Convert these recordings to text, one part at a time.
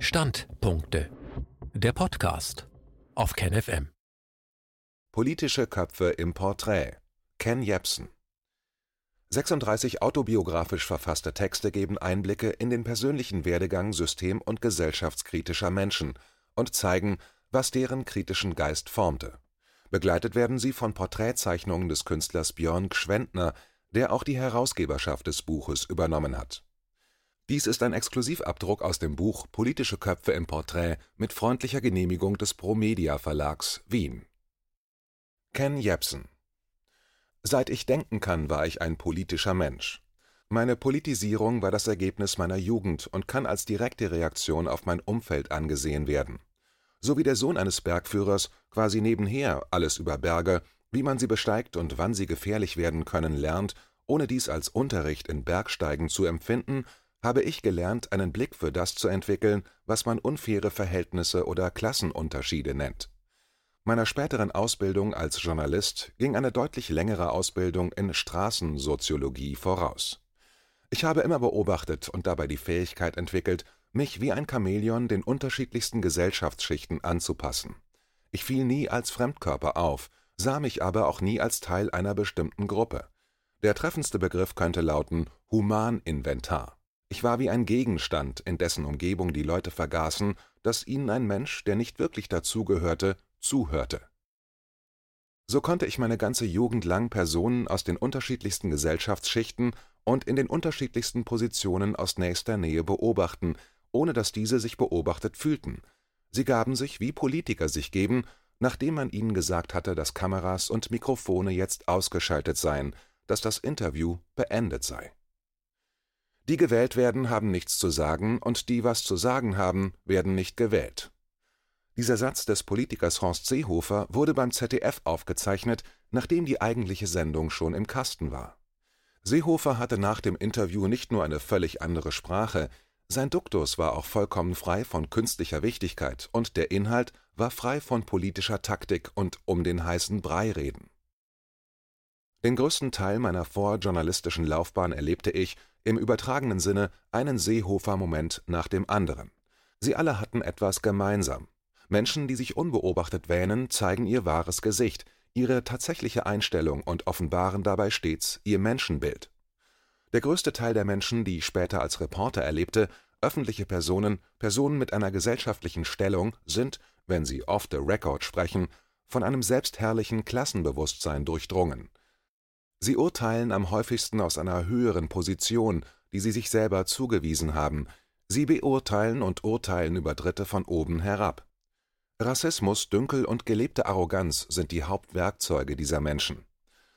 Standpunkte. Der Podcast auf KenFM. Politische Köpfe im Porträt. Ken Jebsen. 36 autobiografisch verfasste Texte geben Einblicke in den persönlichen Werdegang system- und gesellschaftskritischer Menschen und zeigen, was deren kritischen Geist formte. Begleitet werden sie von Porträtzeichnungen des Künstlers Björn Gschwendtner, der auch die Herausgeberschaft des Buches übernommen hat. Dies ist ein Exklusivabdruck aus dem Buch Politische Köpfe im Porträt mit freundlicher Genehmigung des Promedia Verlags, Wien. Ken Jebsen Seit ich denken kann, war ich ein politischer Mensch. Meine Politisierung war das Ergebnis meiner Jugend und kann als direkte Reaktion auf mein Umfeld angesehen werden. So wie der Sohn eines Bergführers quasi nebenher alles über Berge, wie man sie besteigt und wann sie gefährlich werden können, lernt, ohne dies als Unterricht in Bergsteigen zu empfinden, habe ich gelernt, einen Blick für das zu entwickeln, was man unfaire Verhältnisse oder Klassenunterschiede nennt. Meiner späteren Ausbildung als Journalist ging eine deutlich längere Ausbildung in Straßensoziologie voraus. Ich habe immer beobachtet und dabei die Fähigkeit entwickelt, mich wie ein Chamäleon den unterschiedlichsten Gesellschaftsschichten anzupassen. Ich fiel nie als Fremdkörper auf, sah mich aber auch nie als Teil einer bestimmten Gruppe. Der treffendste Begriff könnte lauten Humaninventar. Ich war wie ein Gegenstand, in dessen Umgebung die Leute vergaßen, dass ihnen ein Mensch, der nicht wirklich dazugehörte, zuhörte. So konnte ich meine ganze Jugend lang Personen aus den unterschiedlichsten Gesellschaftsschichten und in den unterschiedlichsten Positionen aus nächster Nähe beobachten, ohne dass diese sich beobachtet fühlten. Sie gaben sich, wie Politiker sich geben, nachdem man ihnen gesagt hatte, dass Kameras und Mikrofone jetzt ausgeschaltet seien, dass das Interview beendet sei. Die gewählt werden, haben nichts zu sagen, und die was zu sagen haben, werden nicht gewählt. Dieser Satz des Politikers Horst Seehofer wurde beim ZDF aufgezeichnet, nachdem die eigentliche Sendung schon im Kasten war. Seehofer hatte nach dem Interview nicht nur eine völlig andere Sprache, sein Duktus war auch vollkommen frei von künstlicher Wichtigkeit und der Inhalt war frei von politischer Taktik und um den heißen Brei reden. Den größten Teil meiner vorjournalistischen Laufbahn erlebte ich, im übertragenen Sinne, einen Seehofer-Moment nach dem anderen. Sie alle hatten etwas gemeinsam. Menschen, die sich unbeobachtet wähnen, zeigen ihr wahres Gesicht, ihre tatsächliche Einstellung und offenbaren dabei stets ihr Menschenbild. Der größte Teil der Menschen, die ich später als Reporter erlebte, öffentliche Personen, Personen mit einer gesellschaftlichen Stellung, sind, wenn sie off the record sprechen, von einem selbstherrlichen Klassenbewusstsein durchdrungen. Sie urteilen am häufigsten aus einer höheren Position, die sie sich selber zugewiesen haben, sie beurteilen und urteilen über Dritte von oben herab. Rassismus, Dünkel und gelebte Arroganz sind die Hauptwerkzeuge dieser Menschen.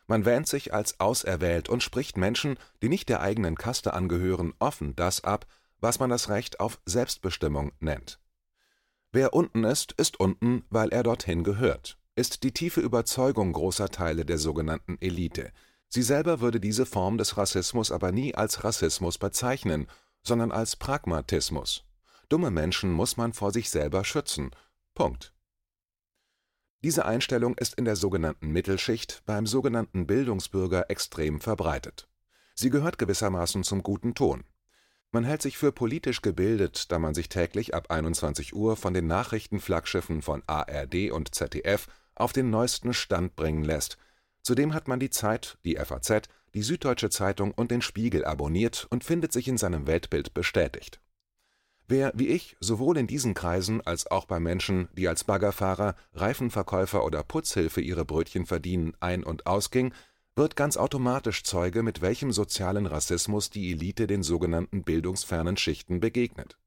Man wähnt sich als auserwählt und spricht Menschen, die nicht der eigenen Kaste angehören, offen das ab, was man das Recht auf Selbstbestimmung nennt. Wer unten ist, ist unten, weil er dorthin gehört, ist die tiefe Überzeugung großer Teile der sogenannten Elite, Sie selber würde diese Form des Rassismus aber nie als Rassismus bezeichnen, sondern als Pragmatismus. Dumme Menschen muss man vor sich selber schützen. Punkt. Diese Einstellung ist in der sogenannten Mittelschicht, beim sogenannten Bildungsbürger extrem verbreitet. Sie gehört gewissermaßen zum guten Ton. Man hält sich für politisch gebildet, da man sich täglich ab 21 Uhr von den Nachrichtenflaggschiffen von ARD und ZDF auf den neuesten Stand bringen lässt – Zudem hat man die Zeit, die FAZ, die Süddeutsche Zeitung und den Spiegel abonniert und findet sich in seinem Weltbild bestätigt. Wer, wie ich, sowohl in diesen Kreisen als auch bei Menschen, die als Baggerfahrer, Reifenverkäufer oder Putzhilfe ihre Brötchen verdienen, ein- und ausging, wird ganz automatisch Zeuge, mit welchem sozialen Rassismus die Elite den sogenannten bildungsfernen Schichten begegnet.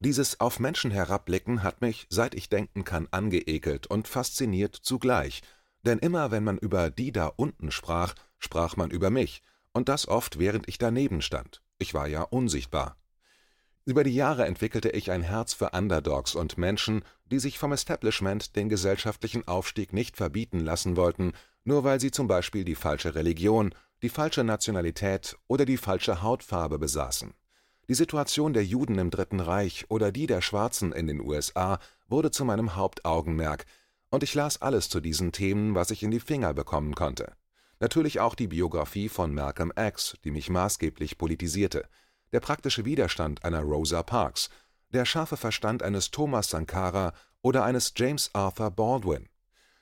Dieses auf Menschen herabblicken hat mich, seit ich denken kann, angeekelt und fasziniert zugleich – denn immer wenn man über die da unten sprach, sprach man über mich, und das oft während ich daneben stand. Ich war ja unsichtbar. Über die Jahre entwickelte ich ein Herz für Underdogs und Menschen, die sich vom Establishment den gesellschaftlichen Aufstieg nicht verbieten lassen wollten, nur weil sie zum Beispiel die falsche Religion, die falsche Nationalität oder die falsche Hautfarbe besaßen. Die Situation der Juden im Dritten Reich oder die der Schwarzen in den USA wurde zu meinem Hauptaugenmerk, und ich las alles zu diesen Themen, was ich in die Finger bekommen konnte. Natürlich auch die Biografie von Malcolm X, die mich maßgeblich politisierte, der praktische Widerstand einer Rosa Parks, der scharfe Verstand eines Thomas Sankara oder eines James Arthur Baldwin,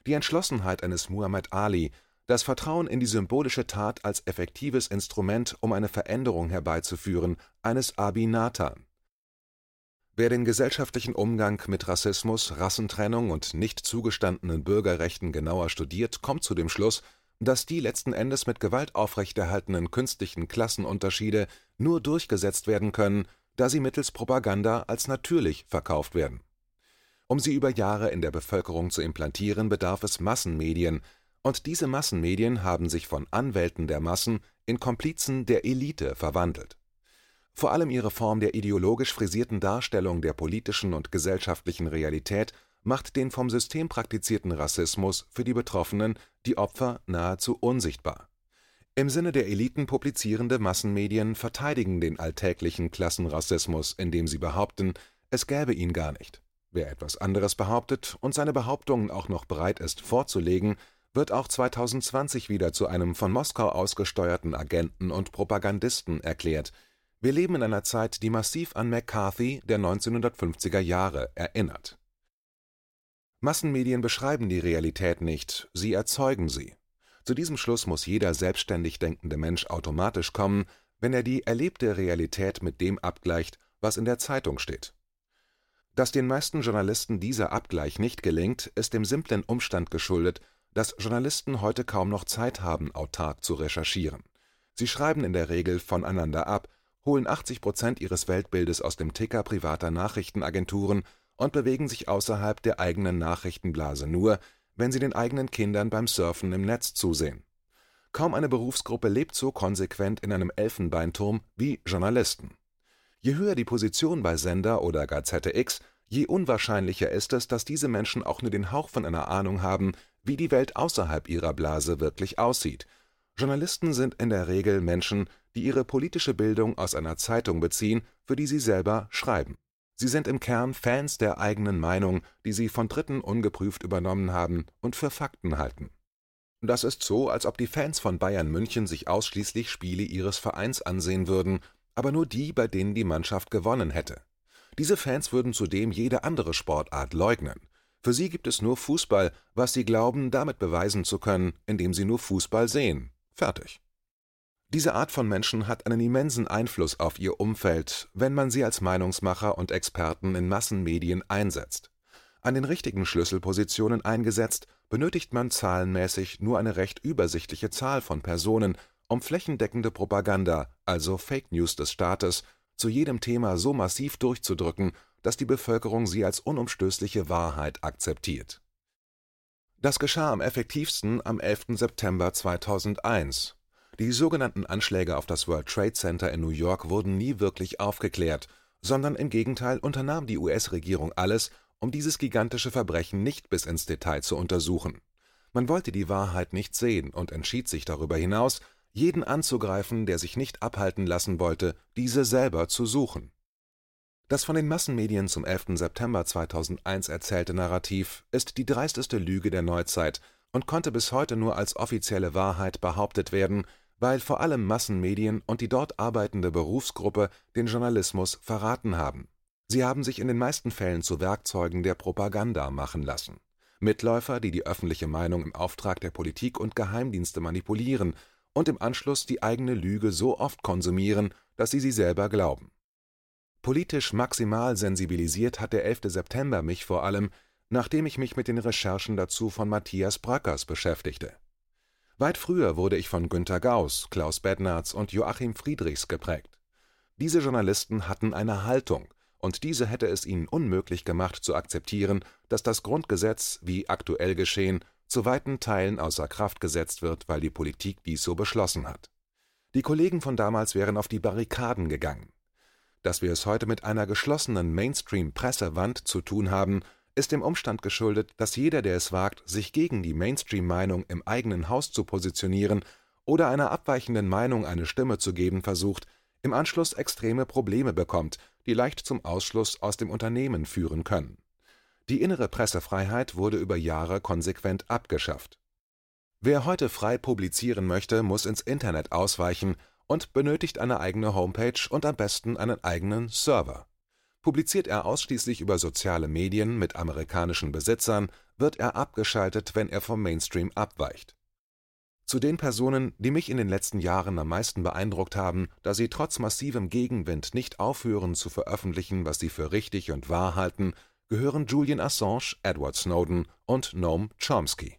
die Entschlossenheit eines Muhammad Ali, das Vertrauen in die symbolische Tat als effektives Instrument, um eine Veränderung herbeizuführen, eines Abi Nathan. Wer den gesellschaftlichen Umgang mit Rassismus, Rassentrennung und nicht zugestandenen Bürgerrechten genauer studiert, kommt zu dem Schluss, dass die letzten Endes mit Gewalt aufrechterhaltenen künstlichen Klassenunterschiede nur durchgesetzt werden können, da sie mittels Propaganda als natürlich verkauft werden. Um sie über Jahre in der Bevölkerung zu implantieren, bedarf es Massenmedien, und diese Massenmedien haben sich von Anwälten der Massen in Komplizen der Elite verwandelt. Vor allem ihre Form der ideologisch frisierten Darstellung der politischen und gesellschaftlichen Realität macht den vom System praktizierten Rassismus für die Betroffenen, die Opfer, nahezu unsichtbar. Im Sinne der Eliten publizierende Massenmedien verteidigen den alltäglichen Klassenrassismus, indem sie behaupten, es gäbe ihn gar nicht. Wer etwas anderes behauptet und seine Behauptungen auch noch bereit ist vorzulegen, wird auch 2020 wieder zu einem von Moskau ausgesteuerten Agenten und Propagandisten erklärt. Wir leben in einer Zeit, die massiv an McCarthy der 1950er Jahre erinnert. Massenmedien beschreiben die Realität nicht, sie erzeugen sie. Zu diesem Schluss muss jeder selbstständig denkende Mensch automatisch kommen, wenn er die erlebte Realität mit dem abgleicht, was in der Zeitung steht. Dass den meisten Journalisten dieser Abgleich nicht gelingt, ist dem simplen Umstand geschuldet, dass Journalisten heute kaum noch Zeit haben, autark zu recherchieren. Sie schreiben in der Regel voneinander ab, holen 80 Prozent ihres Weltbildes aus dem Ticker privater Nachrichtenagenturen und bewegen sich außerhalb der eigenen Nachrichtenblase nur, wenn sie den eigenen Kindern beim Surfen im Netz zusehen. Kaum eine Berufsgruppe lebt so konsequent in einem Elfenbeinturm wie Journalisten. Je höher die Position bei Sender oder Gazette X, je unwahrscheinlicher ist es, dass diese Menschen auch nur den Hauch von einer Ahnung haben, wie die Welt außerhalb ihrer Blase wirklich aussieht. Journalisten sind in der Regel Menschen, die ihre politische Bildung aus einer Zeitung beziehen, für die sie selber schreiben. Sie sind im Kern Fans der eigenen Meinung, die sie von Dritten ungeprüft übernommen haben und für Fakten halten. Das ist so, als ob die Fans von Bayern München sich ausschließlich Spiele ihres Vereins ansehen würden, aber nur die, bei denen die Mannschaft gewonnen hätte. Diese Fans würden zudem jede andere Sportart leugnen. Für sie gibt es nur Fußball, was sie glauben, damit beweisen zu können, indem sie nur Fußball sehen. Fertig. Diese Art von Menschen hat einen immensen Einfluss auf ihr Umfeld, wenn man sie als Meinungsmacher und Experten in Massenmedien einsetzt. An den richtigen Schlüsselpositionen eingesetzt, benötigt man zahlenmäßig nur eine recht übersichtliche Zahl von Personen, um flächendeckende Propaganda, also Fake News des Staates, zu jedem Thema so massiv durchzudrücken, dass die Bevölkerung sie als unumstößliche Wahrheit akzeptiert. Das geschah am effektivsten am 11. September 2001 die sogenannten Anschläge auf das World Trade Center in New York wurden nie wirklich aufgeklärt, sondern im Gegenteil unternahm die US-Regierung alles, um dieses gigantische Verbrechen nicht bis ins Detail zu untersuchen. Man wollte die Wahrheit nicht sehen und entschied sich darüber hinaus, jeden anzugreifen, der sich nicht abhalten lassen wollte, diese selber zu suchen. Das von den Massenmedien zum 11. September 2001 erzählte Narrativ ist die dreisteste Lüge der Neuzeit und konnte bis heute nur als offizielle Wahrheit behauptet werden, weil vor allem Massenmedien und die dort arbeitende Berufsgruppe den Journalismus verraten haben. Sie haben sich in den meisten Fällen zu Werkzeugen der Propaganda machen lassen. Mitläufer, die die öffentliche Meinung im Auftrag der Politik und Geheimdienste manipulieren und im Anschluss die eigene Lüge so oft konsumieren, dass sie sie selber glauben. Politisch maximal sensibilisiert hat der 11. September mich vor allem, nachdem ich mich mit den Recherchen dazu von Matthias Brackers beschäftigte. Weit früher wurde ich von Günter Gauss, Klaus Bednarz und Joachim Friedrichs geprägt. Diese Journalisten hatten eine Haltung, und diese hätte es ihnen unmöglich gemacht zu akzeptieren, dass das Grundgesetz, wie aktuell geschehen, zu weiten Teilen außer Kraft gesetzt wird, weil die Politik dies so beschlossen hat. Die Kollegen von damals wären auf die Barrikaden gegangen. Dass wir es heute mit einer geschlossenen Mainstream-Pressewand zu tun haben, ist dem Umstand geschuldet, dass jeder, der es wagt, sich gegen die Mainstream-Meinung im eigenen Haus zu positionieren oder einer abweichenden Meinung eine Stimme zu geben versucht, im Anschluss extreme Probleme bekommt, die leicht zum Ausschluss aus dem Unternehmen führen können. Die innere Pressefreiheit wurde über Jahre konsequent abgeschafft. Wer heute frei publizieren möchte, muss ins Internet ausweichen und benötigt eine eigene Homepage und am besten einen eigenen Server. Publiziert er ausschließlich über soziale Medien mit amerikanischen Besitzern, wird er abgeschaltet, wenn er vom Mainstream abweicht. Zu den Personen, die mich in den letzten Jahren am meisten beeindruckt haben, da sie trotz massivem Gegenwind nicht aufhören zu veröffentlichen, was sie für richtig und wahr halten, gehören Julian Assange, Edward Snowden und Noam Chomsky.